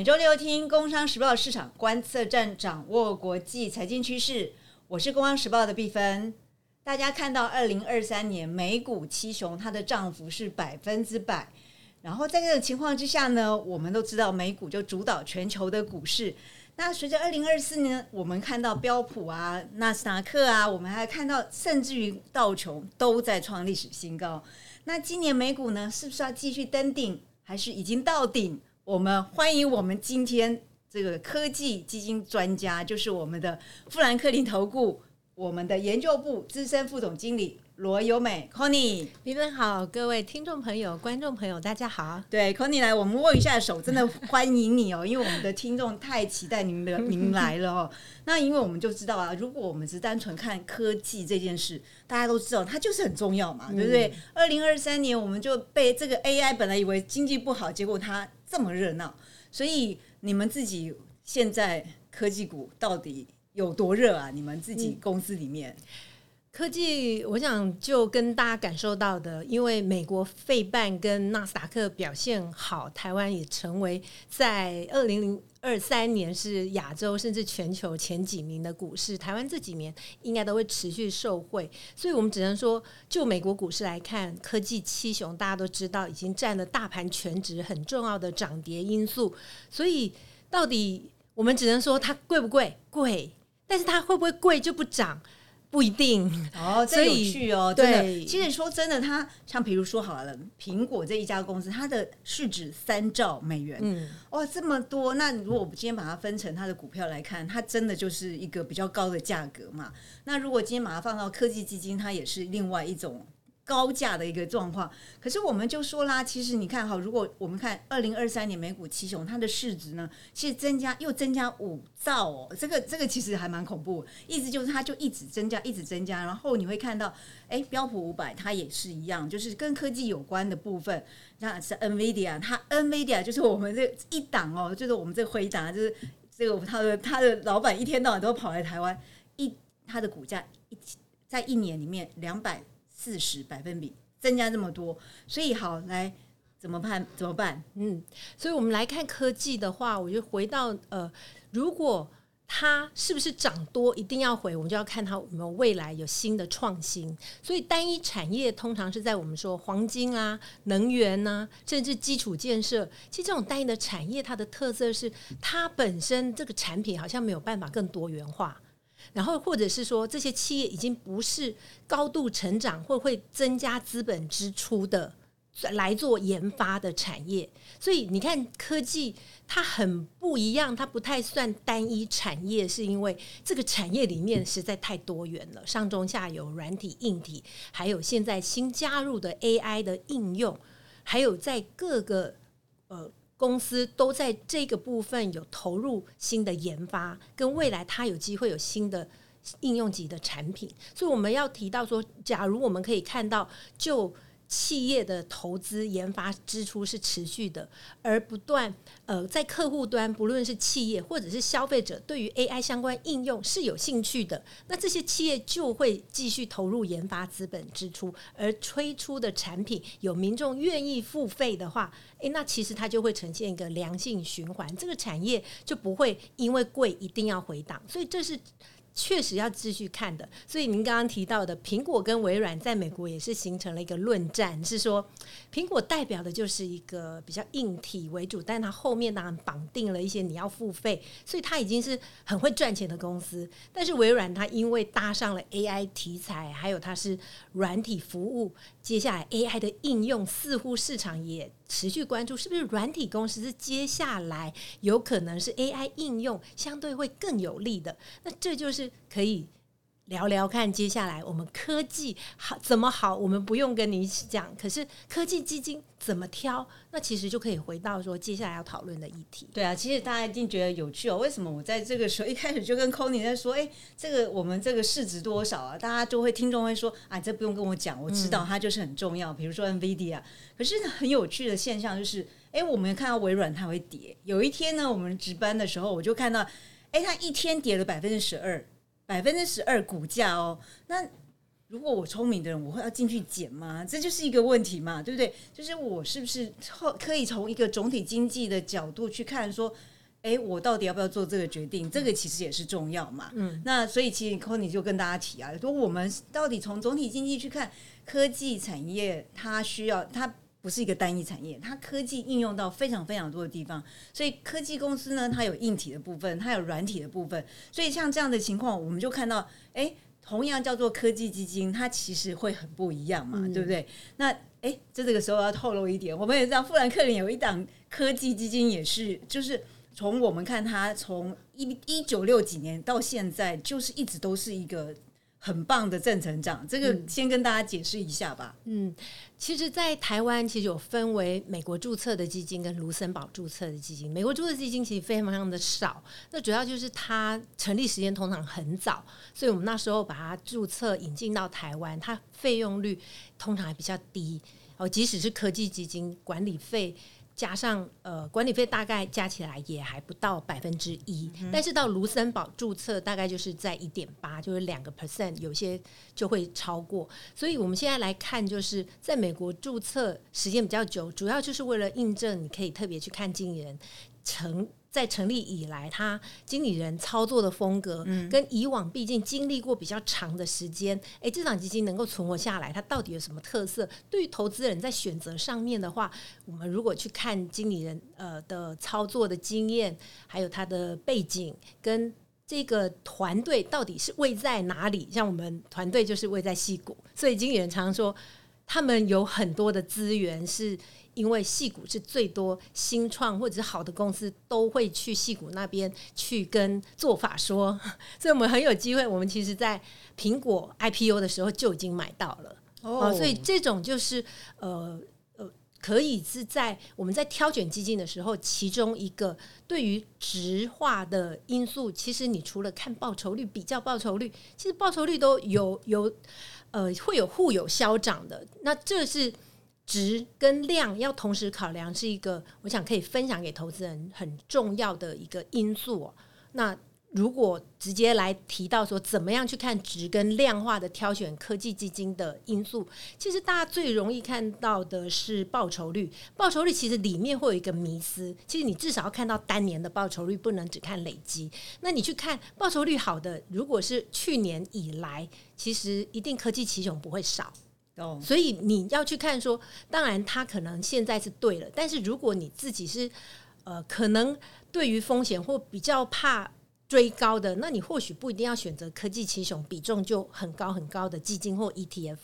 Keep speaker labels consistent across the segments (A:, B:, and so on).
A: 每周六听《工商时报》市场观测站，掌握国际财经趋势。我是《工商时报》的毕芬。大家看到，二零二三年美股七雄，它的涨幅是百分之百。然后在这个情况之下呢，我们都知道美股就主导全球的股市。那随着二零二四年，我们看到标普啊、纳斯达克啊，我们还看到甚至于道琼都在创历史新高。那今年美股呢，是不是要继续登顶，还是已经到顶？我们欢迎我们今天这个科技基金专家，就是我们的富兰克林投顾我们的研究部资深副总经理罗优美 Conny。
B: 你们好，各位听众朋友、观众朋友，大家好。
A: 对，Conny 来，我们握一下手，真的欢迎你哦，因为我们的听众太期待您的 您来了哦。那因为我们就知道啊，如果我们只单纯看科技这件事，大家都知道它就是很重要嘛，对不对？二零二三年我们就被这个 AI 本来以为经济不好，结果它这么热闹，所以你们自己现在科技股到底有多热啊？你们自己公司里面，
B: 科技，我想就跟大家感受到的，因为美国费半跟纳斯达克表现好，台湾也成为在二零零二三年是亚洲甚至全球前几名的股市，台湾这几年应该都会持续受惠，所以我们只能说，就美国股市来看，科技七雄大家都知道已经占了大盘全值很重要的涨跌因素，所以到底我们只能说它贵不贵？贵，但是它会不会贵就不涨？不一定
A: 哦，这有趣哦。对，其实说真的，它像比如说好了，苹果这一家公司，它的市值三兆美元，嗯，哇，这么多。那如果我们今天把它分成它的股票来看，它真的就是一个比较高的价格嘛。那如果今天把它放到科技基金，它也是另外一种。高价的一个状况，可是我们就说啦，其实你看哈，如果我们看二零二三年美股七雄，它的市值呢，其实增加又增加五兆哦，这个这个其实还蛮恐怖，意思就是它就一直增加，一直增加，然后你会看到，哎，标普五百它也是一样，就是跟科技有关的部分，像是 NVIDIA，它 NVIDIA 就是我们这一档哦，就是我们这回答，就是这个他的他的老板一天到晚都跑来台湾，一他的股价一在一年里面两百。四十百分比增加这么多，所以好来怎么办？怎么办？
B: 嗯，所以我们来看科技的话，我就回到呃，如果它是不是涨多，一定要回，我们就要看它有没有未来有新的创新。所以单一产业通常是在我们说黄金啊、能源呐，甚至基础建设，其实这种单一的产业，它的特色是它本身这个产品好像没有办法更多元化。然后，或者是说，这些企业已经不是高度成长或会增加资本支出的来做研发的产业，所以你看科技它很不一样，它不太算单一产业，是因为这个产业里面实在太多元了，上中下游、软体、硬体，还有现在新加入的 AI 的应用，还有在各个呃。公司都在这个部分有投入新的研发，跟未来它有机会有新的应用级的产品，所以我们要提到说，假如我们可以看到就。企业的投资研发支出是持续的，而不断呃，在客户端，不论是企业或者是消费者，对于 AI 相关应用是有兴趣的，那这些企业就会继续投入研发资本支出，而推出的产品有民众愿意付费的话，诶，那其实它就会呈现一个良性循环，这个产业就不会因为贵一定要回档，所以这是。确实要继续看的，所以您刚刚提到的苹果跟微软在美国也是形成了一个论战，是说苹果代表的就是一个比较硬体为主，但它后面当然绑定了一些你要付费，所以它已经是很会赚钱的公司。但是微软它因为搭上了 AI 题材，还有它是软体服务，接下来 AI 的应用似乎市场也。持续关注是不是软体公司是接下来有可能是 AI 应用相对会更有利的，那这就是可以。聊聊看，接下来我们科技好怎么好？我们不用跟你一起讲，可是科技基金怎么挑？那其实就可以回到说接下来要讨论的议题。
A: 对啊，其实大家一定觉得有趣哦。为什么我在这个时候一开始就跟 Conny 在说，哎，这个我们这个市值多少啊？大家就会听众会说，啊，这不用跟我讲，我知道它就是很重要。比如说 NVIDIA，可是很有趣的现象就是，哎，我们看到微软它会跌。有一天呢，我们值班的时候，我就看到，哎，它一天跌了百分之十二。百分之十二股价哦，那如果我聪明的人，我会要进去捡吗？这就是一个问题嘛，对不对？就是我是不是可以从一个总体经济的角度去看，说，哎，我到底要不要做这个决定？这个其实也是重要嘛。嗯，那所以其实 c o n y 就跟大家提啊，说我们到底从总体经济去看科技产业，它需要它不是一个单一产业，它科技应用到非常非常多的地方。所以科技公司呢，它有硬体的部分，它有软体的部分。所以像这样的情况，我们就看到，哎。同样叫做科技基金，它其实会很不一样嘛，对不对？那哎，在这个时候要透露一点，我们也知道富兰克林有一档科技基金，也是就是从我们看它从一一九六几年到现在，就是一直都是一个。很棒的正成长，这个先跟大家解释一下吧。
B: 嗯，其实，在台湾其实有分为美国注册的基金跟卢森堡注册的基金。美国注册基金其实非常非常的少，那主要就是它成立时间通常很早，所以我们那时候把它注册引进到台湾，它费用率通常还比较低哦，即使是科技基金，管理费。加上呃管理费大概加起来也还不到百分之一，但是到卢森堡注册大概就是在一点八，就是两个 percent，有些就会超过。所以我们现在来看，就是在美国注册时间比较久，主要就是为了印证，你可以特别去看经纪人成。在成立以来，他经理人操作的风格，跟以往毕竟经历过比较长的时间，哎，这档基金能够存活下来，它到底有什么特色？对于投资人在选择上面的话，我们如果去看经理人呃的操作的经验，还有他的背景，跟这个团队到底是位在哪里？像我们团队就是位在戏谷，所以经理人常常说，他们有很多的资源是。因为戏股是最多新创或者是好的公司都会去戏股那边去跟做法说，所以我们很有机会。我们其实，在苹果 IPO 的时候就已经买到了哦，所以这种就是呃呃，可以是在我们在挑选基金的时候，其中一个对于直化的因素，其实你除了看报酬率、比较报酬率，其实报酬率都有有呃会有互有消长的，那这是。值跟量要同时考量，是一个我想可以分享给投资人很重要的一个因素。那如果直接来提到说，怎么样去看值跟量化的挑选科技基金的因素，其实大家最容易看到的是报酬率。报酬率其实里面会有一个迷思，其实你至少要看到单年的报酬率，不能只看累积。那你去看报酬率好的，如果是去年以来，其实一定科技奇雄不会少。所以你要去看说，当然他可能现在是对了，但是如果你自己是呃，可能对于风险或比较怕追高的，那你或许不一定要选择科技奇雄比重就很高很高的基金或 ETF。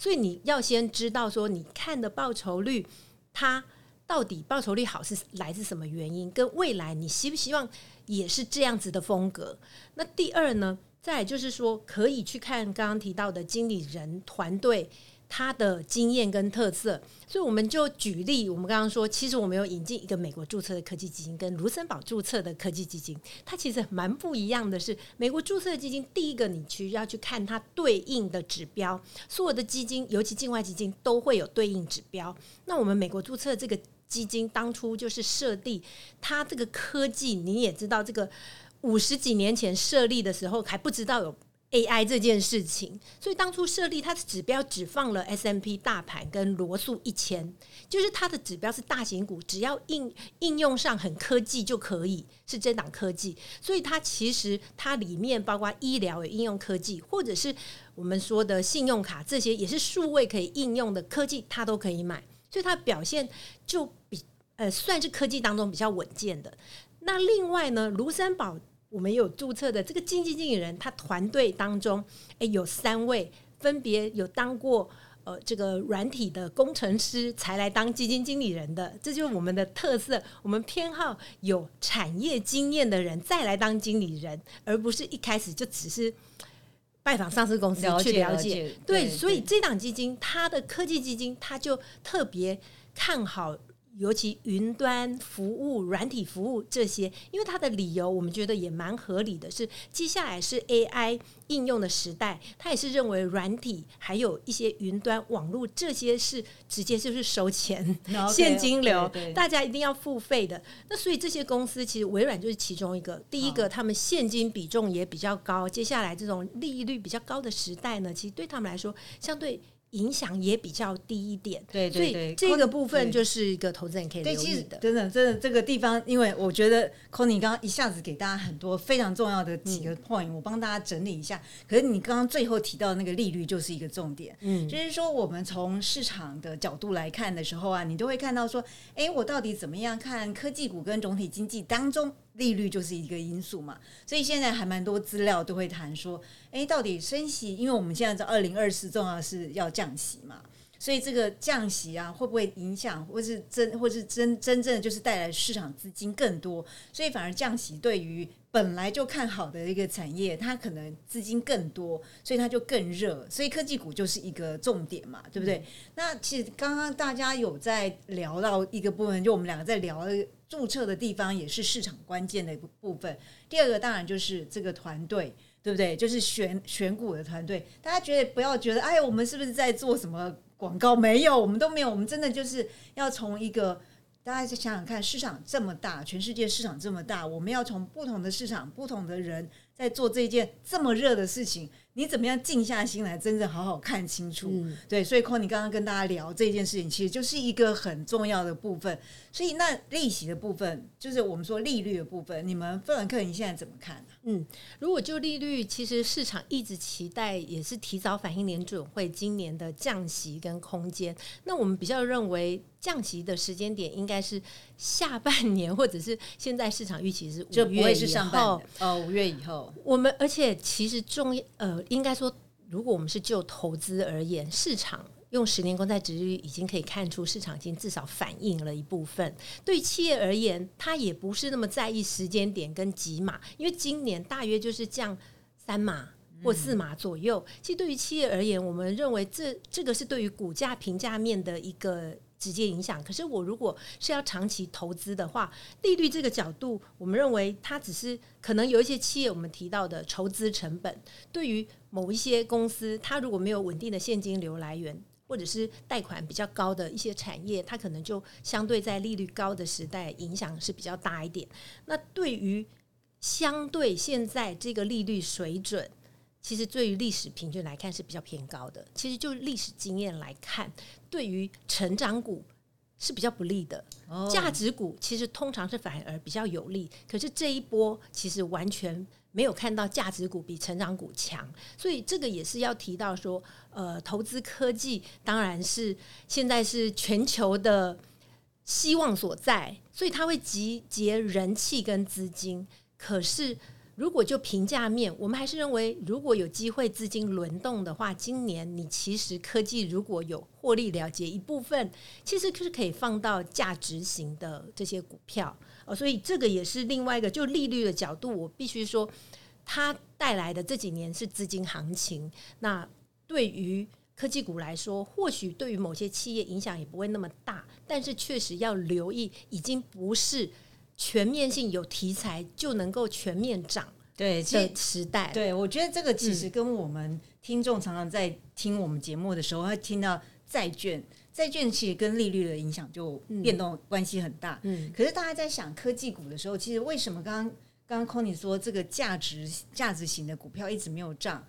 B: 所以你要先知道说，你看的报酬率，它到底报酬率好是来自什么原因，跟未来你希不希望也是这样子的风格。那第二呢，再就是说，可以去看刚刚提到的经理人团队。他的经验跟特色，所以我们就举例，我们刚刚说，其实我们有引进一个美国注册的科技基金，跟卢森堡注册的科技基金，它其实蛮不一样的。是美国注册的基金，第一个你去要去看它对应的指标，所有的基金，尤其境外基金都会有对应指标。那我们美国注册这个基金，当初就是设立它这个科技，你也知道，这个五十几年前设立的时候还不知道有。AI 这件事情，所以当初设立它的指标只放了 S M P 大盘跟罗素一千，就是它的指标是大型股，只要应应用上很科技就可以是这档科技。所以它其实它里面包括医疗有应用科技，或者是我们说的信用卡这些也是数位可以应用的科技，它都可以买。所以它表现就比呃算是科技当中比较稳健的。那另外呢，卢森堡。我们有注册的这个经济经理人，他团队当中，诶，有三位分别有当过呃这个软体的工程师，才来当基金经理人的，这就是我们的特色。我们偏好有产业经验的人再来当经理人，而不是一开始就只是拜访上市公司去了解。对，所以这档基金，它的科技基金，它就特别看好。尤其云端服务、软体服务这些，因为它的理由我们觉得也蛮合理的，是接下来是 AI 应用的时代，他也是认为软体还有一些云端网络这些是直接就是收钱现金流，大家一定要付费的。那所以这些公司其实微软就是其中一个，第一个他们现金比重也比较高，接下来这种利率比较高的时代呢，其实对他们来说相对。影响也比较低一点，
A: 对对对，
B: 这个部分就是一个投资人可以留
A: 意
B: 的。
A: 真的，真的，这个地方，因为我觉得 c o n y 刚刚一下子给大家很多非常重要的几个 point，我帮大家整理一下。可是你刚刚最后提到那个利率就是一个重点，嗯，就是说我们从市场的角度来看的时候啊，你都会看到说，哎，我到底怎么样看科技股跟总体经济当中。利率就是一个因素嘛，所以现在还蛮多资料都会谈说，哎，到底升息？因为我们现在在二零二四重要是要降息嘛，所以这个降息啊，会不会影响，或是真，或是真真正的就是带来市场资金更多？所以反而降息对于本来就看好的一个产业，它可能资金更多，所以它就更热。所以科技股就是一个重点嘛，对不对？那其实刚刚大家有在聊到一个部分，就我们两个在聊。注册的地方也是市场关键的一部分。第二个当然就是这个团队，对不对？就是选选股的团队。大家觉得不要觉得，哎，我们是不是在做什么广告？没有，我们都没有。我们真的就是要从一个，大家再想想看，市场这么大，全世界市场这么大，我们要从不同的市场、不同的人在做这件这么热的事情。你怎么样静下心来，真正好好看清楚？对，所以 c o n y 刚刚跟大家聊这件事情，其实就是一个很重要的部分。所以那利息的部分，就是我们说利率的部分，你们富兰克你现在怎么看呢？
B: 嗯，如果就利率，其实市场一直期待，也是提早反映联准会今年的降息跟空间。那我们比较认为降息的时间点应该是下半年，或者是现在市场预期是五月
A: 以后。哦，五月以后。
B: 我们而且其实重呃，应该说，如果我们是就投资而言，市场。用十年公债值率已经可以看出市场已经至少反映了一部分。对于企业而言，它也不是那么在意时间点跟几码，因为今年大约就是降三码或四码左右。其实对于企业而言，我们认为这这个是对于股价评价面的一个直接影响。可是我如果是要长期投资的话，利率这个角度，我们认为它只是可能有一些企业我们提到的筹资成本，对于某一些公司，它如果没有稳定的现金流来源。或者是贷款比较高的一些产业，它可能就相对在利率高的时代影响是比较大一点。那对于相对现在这个利率水准，其实对于历史平均来看是比较偏高的。其实就历史经验来看，对于成长股是比较不利的，价值股其实通常是反而比较有利。可是这一波其实完全。没有看到价值股比成长股强，所以这个也是要提到说，呃，投资科技当然是现在是全球的希望所在，所以它会集结人气跟资金。可是如果就评价面，我们还是认为，如果有机会资金轮动的话，今年你其实科技如果有获利了结一部分，其实就是可以放到价值型的这些股票。所以这个也是另外一个，就利率的角度，我必须说，它带来的这几年是资金行情。那对于科技股来说，或许对于某些企业影响也不会那么大，但是确实要留意，已经不是全面性有题材就能够全面涨
A: 对
B: 的时代。
A: 对，我觉得这个其实跟我们听众常常在听我们节目的时候，会听到债券。债券其实跟利率的影响就变动关系很大。嗯，可是大家在想科技股的时候，其实为什么刚刚刚刚 Conny 说这个价值价值型的股票一直没有涨？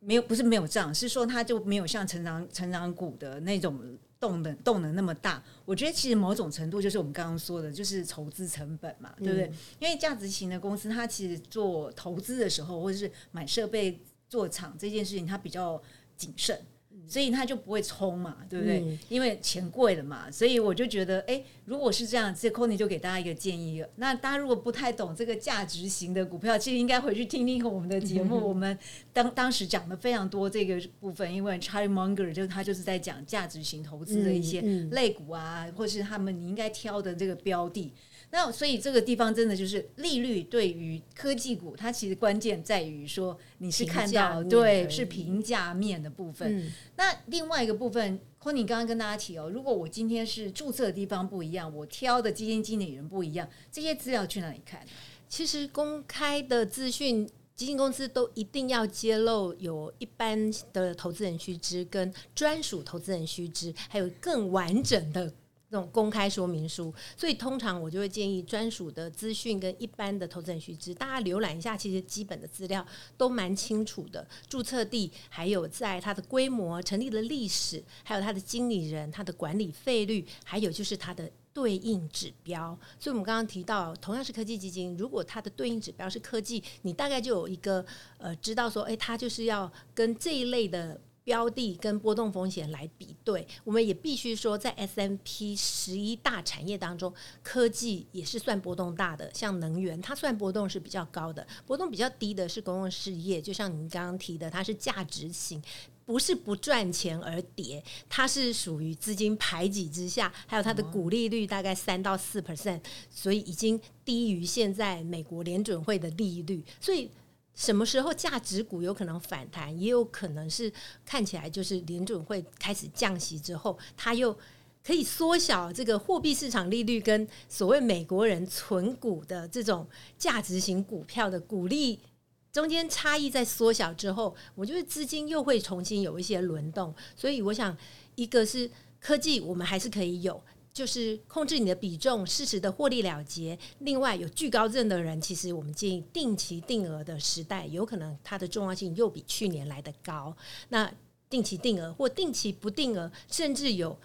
A: 没有不是没有涨，是说它就没有像成长成长股的那种动能动能那么大。我觉得其实某种程度就是我们刚刚说的，就是筹资成本嘛，对不对？因为价值型的公司，它其实做投资的时候，或者是买设备做厂这件事情，它比较谨慎。所以他就不会冲嘛，对不对？因为钱贵了嘛，所以我就觉得，哎，如果是这样，这 c o n y 就给大家一个建议。那大家如果不太懂这个价值型的股票，其实应该回去听听我们的节目。我们当当时讲的非常多这个部分，因为 Charlie Munger 就是他就是在讲价值型投资的一些类股啊，或是他们你应该挑的这个标的。那所以这个地方真的就是利率对于科技股，它其实关键在于说你是看到对是评价面的部分。那另外一个部分，昆你刚刚跟大家提哦，如果我今天是注册的地方不一样，我挑的基金经理人不一样，这些资料去哪里看？
B: 其实公开的资讯，基金公司都一定要揭露有一般的投资人须知跟专属投资人须知，还有更完整的。那种公开说明书，所以通常我就会建议专属的资讯跟一般的投资人须知，大家浏览一下，其实基本的资料都蛮清楚的。注册地，还有在它的规模、成立的历史，还有它的经理人、它的管理费率，还有就是它的对应指标。所以我们刚刚提到，同样是科技基金，如果它的对应指标是科技，你大概就有一个呃，知道说，哎，它就是要跟这一类的。标的跟波动风险来比对，我们也必须说，在 S M P 十一大产业当中，科技也是算波动大的。像能源，它算波动是比较高的，波动比较低的是公共事业。就像您刚刚提的，它是价值型，不是不赚钱而跌，它是属于资金排挤之下，还有它的股利率大概三到四 percent，所以已经低于现在美国联准会的利率，所以。什么时候价值股有可能反弹，也有可能是看起来就是联准会开始降息之后，它又可以缩小这个货币市场利率跟所谓美国人存股的这种价值型股票的股利中间差异在缩小之后，我觉得资金又会重新有一些轮动。所以我想，一个是科技，我们还是可以有。就是控制你的比重，适时的获利了结。另外，有巨高症的人，其实我们建议定期定额的时代，有可能它的重要性又比去年来的高。那定期定额或定期不定额，甚至有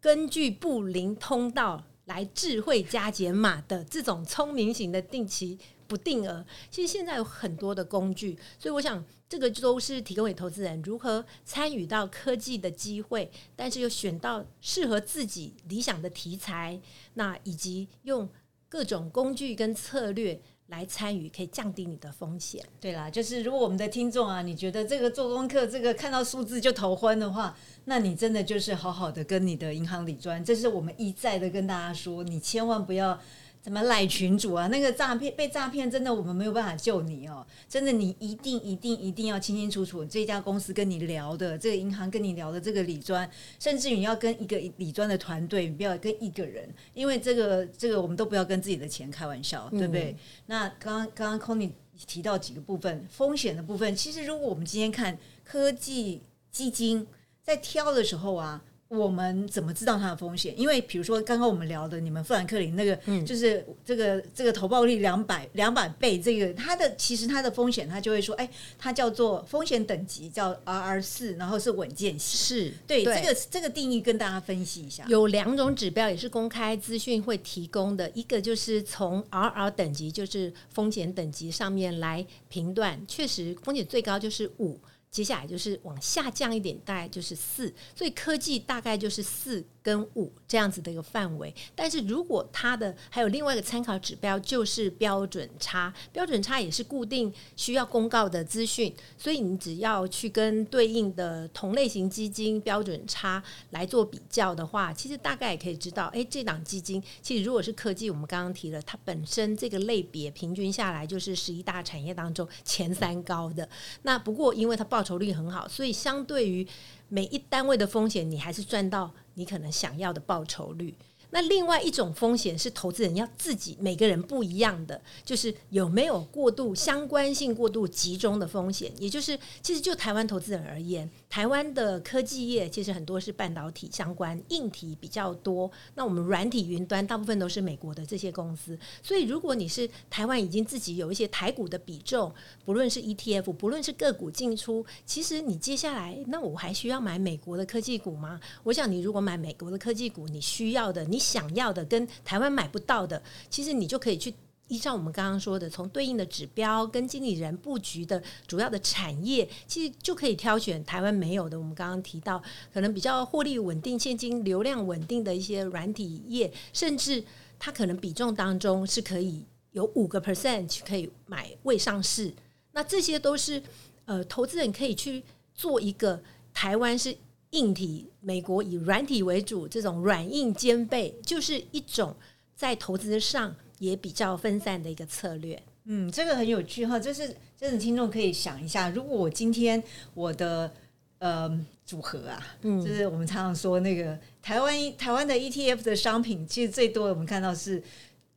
B: 根据布林通道来智慧加减码的这种聪明型的定期。不定额，其实现在有很多的工具，所以我想这个都是提供给投资人如何参与到科技的机会，但是又选到适合自己理想的题材，那以及用各种工具跟策略来参与，可以降低你的风险。
A: 对啦，就是如果我们的听众啊，你觉得这个做功课，这个看到数字就头昏的话，那你真的就是好好的跟你的银行理专，这是我们一再的跟大家说，你千万不要。怎么赖群主啊？那个诈骗被诈骗，真的我们没有办法救你哦。真的，你一定一定一定要清清楚楚，这家公司跟你聊的，这个银行跟你聊的这个理专，甚至于要跟一个理专的团队，你不要跟一个人，因为这个这个我们都不要跟自己的钱开玩笑，对不对？那刚刚刚刚 c o n y 提到几个部分，风险的部分，其实如果我们今天看科技基金在挑的时候啊。我们怎么知道它的风险？因为比如说刚刚我们聊的，你们富兰克林那个，就是这个这个投报率两百两百倍，这个它的其实它的风险，它就会说，哎，它叫做风险等级叫 RR 四，然后是稳健型。
B: 是
A: 对这个这个定义跟大家分析一下。
B: 有两种指标也是公开资讯会提供的，一个就是从 RR 等级，就是风险等级上面来评断，确实风险最高就是五。接下来就是往下降一点，大概就是四，所以科技大概就是四。跟五这样子的一个范围，但是如果它的还有另外一个参考指标就是标准差，标准差也是固定需要公告的资讯，所以你只要去跟对应的同类型基金标准差来做比较的话，其实大概也可以知道，哎，这档基金其实如果是科技，我们刚刚提了，它本身这个类别平均下来就是十一大产业当中前三高的。那不过因为它报报酬率很好，所以相对于每一单位的风险，你还是赚到。你可能想要的报酬率。那另外一种风险是投资人要自己每个人不一样的，就是有没有过度相关性过度集中的风险，也就是其实就台湾投资人而言，台湾的科技业其实很多是半导体相关，硬体比较多。那我们软体云端大部分都是美国的这些公司，所以如果你是台湾已经自己有一些台股的比重，不论是 ETF，不论是个股进出，其实你接下来那我还需要买美国的科技股吗？我想你如果买美国的科技股，你需要的你。想要的跟台湾买不到的，其实你就可以去依照我们刚刚说的，从对应的指标跟经理人布局的主要的产业，其实就可以挑选台湾没有的。我们刚刚提到，可能比较获利稳定、现金流量稳定的一些软体业，甚至它可能比重当中是可以有五个 percent 去可以买未上市。那这些都是呃，投资人可以去做一个台湾是。硬体，美国以软体为主，这种软硬兼备，就是一种在投资上也比较分散的一个策略。
A: 嗯，这个很有趣哈，就是，这种听众可以想一下，如果我今天我的呃组合啊，嗯，就是我们常常说那个台湾台湾的 ETF 的商品，其实最多我们看到是。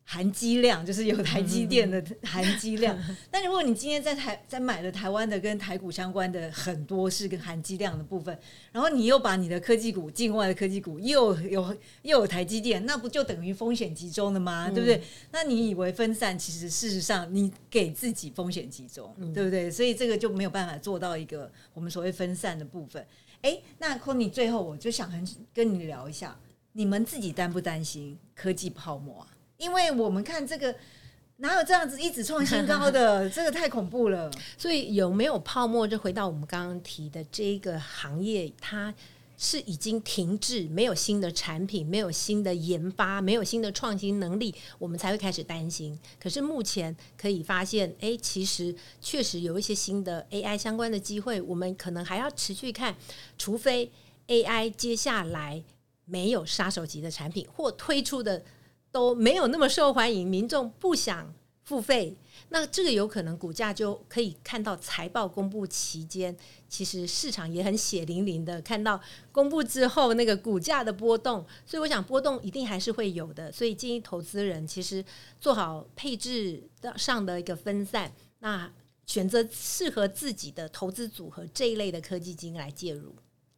A: 含积量就是有台积电的含积量，但如果你今天在台在买了台湾的跟台股相关的很多是跟含积量的部分，然后你又把你的科技股境外的科技股又有又有台积电，那不就等于风险集中了吗？对不对？那你以为分散，其实事实上你给自己风险集中，对不对？所以这个就没有办法做到一个我们所谓分散的部分。哎，那 c o n y 最后我就想很跟你聊一下，你们自己担不担心科技泡沫啊？因为我们看这个哪有这样子一直创新高的，这个太恐怖了。
B: 所以有没有泡沫？就回到我们刚刚提的这个行业，它是已经停滞，没有新的产品，没有新的研发，没有新的创新能力，我们才会开始担心。可是目前可以发现，哎，其实确实有一些新的 AI 相关的机会，我们可能还要持续看，除非 AI 接下来没有杀手级的产品或推出的。都没有那么受欢迎，民众不想付费，那这个有可能股价就可以看到财报公布期间，其实市场也很血淋淋的看到公布之后那个股价的波动，所以我想波动一定还是会有的，所以建议投资人其实做好配置的上的一个分散，那选择适合自己的投资组合这一类的科技金来介入。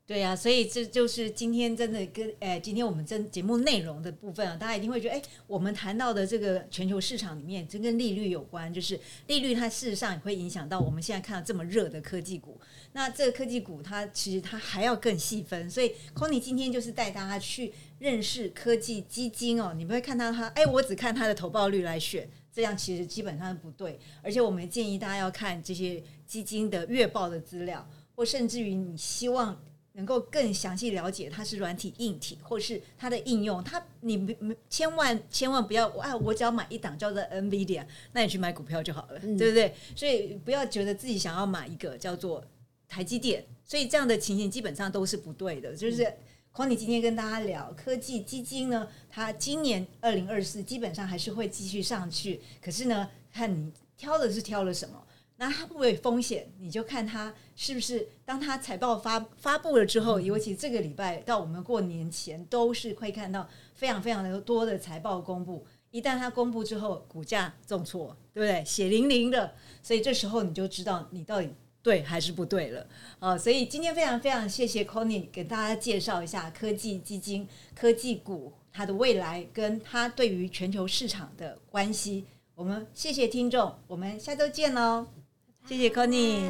A: 对呀，所以这就是今天真的跟诶，今天我们真节目内容的部分啊，大家一定会觉得，哎，我们谈到的这个全球市场里面，这跟利率有关，就是利率它事实上也会影响到我们现在看到这么热的科技股。那这个科技股它其实它还要更细分，所以 c o n y 今天就是带大家去认识科技基金哦。你不会看到它，哎，我只看它的投报率来选，这样其实基本上不对。而且我们建议大家要看这些基金的月报的资料，或甚至于你希望。能够更详细了解它是软体、硬体，或是它的应用，它你没千万千万不要啊！我只要买一档叫做 NVIDIA，那你去买股票就好了，对不对？所以不要觉得自己想要买一个叫做台积电，所以这样的情形基本上都是不对的。就是 Conny 今天跟大家聊科技基金呢，它今年二零二四基本上还是会继续上去，可是呢，看你挑的是挑了什么。那它会不会风险？你就看它是不是当它财报发发布了之后，尤其这个礼拜到我们过年前，都是会看到非常非常的多的财报公布。一旦它公布之后，股价重挫，对不对？血淋淋的，所以这时候你就知道你到底对还是不对了。啊，所以今天非常非常谢谢 Conny 给大家介绍一下科技基金、科技股它的未来，跟它对于全球市场的关系。我们谢谢听众，我们下周见喽。谢谢康妮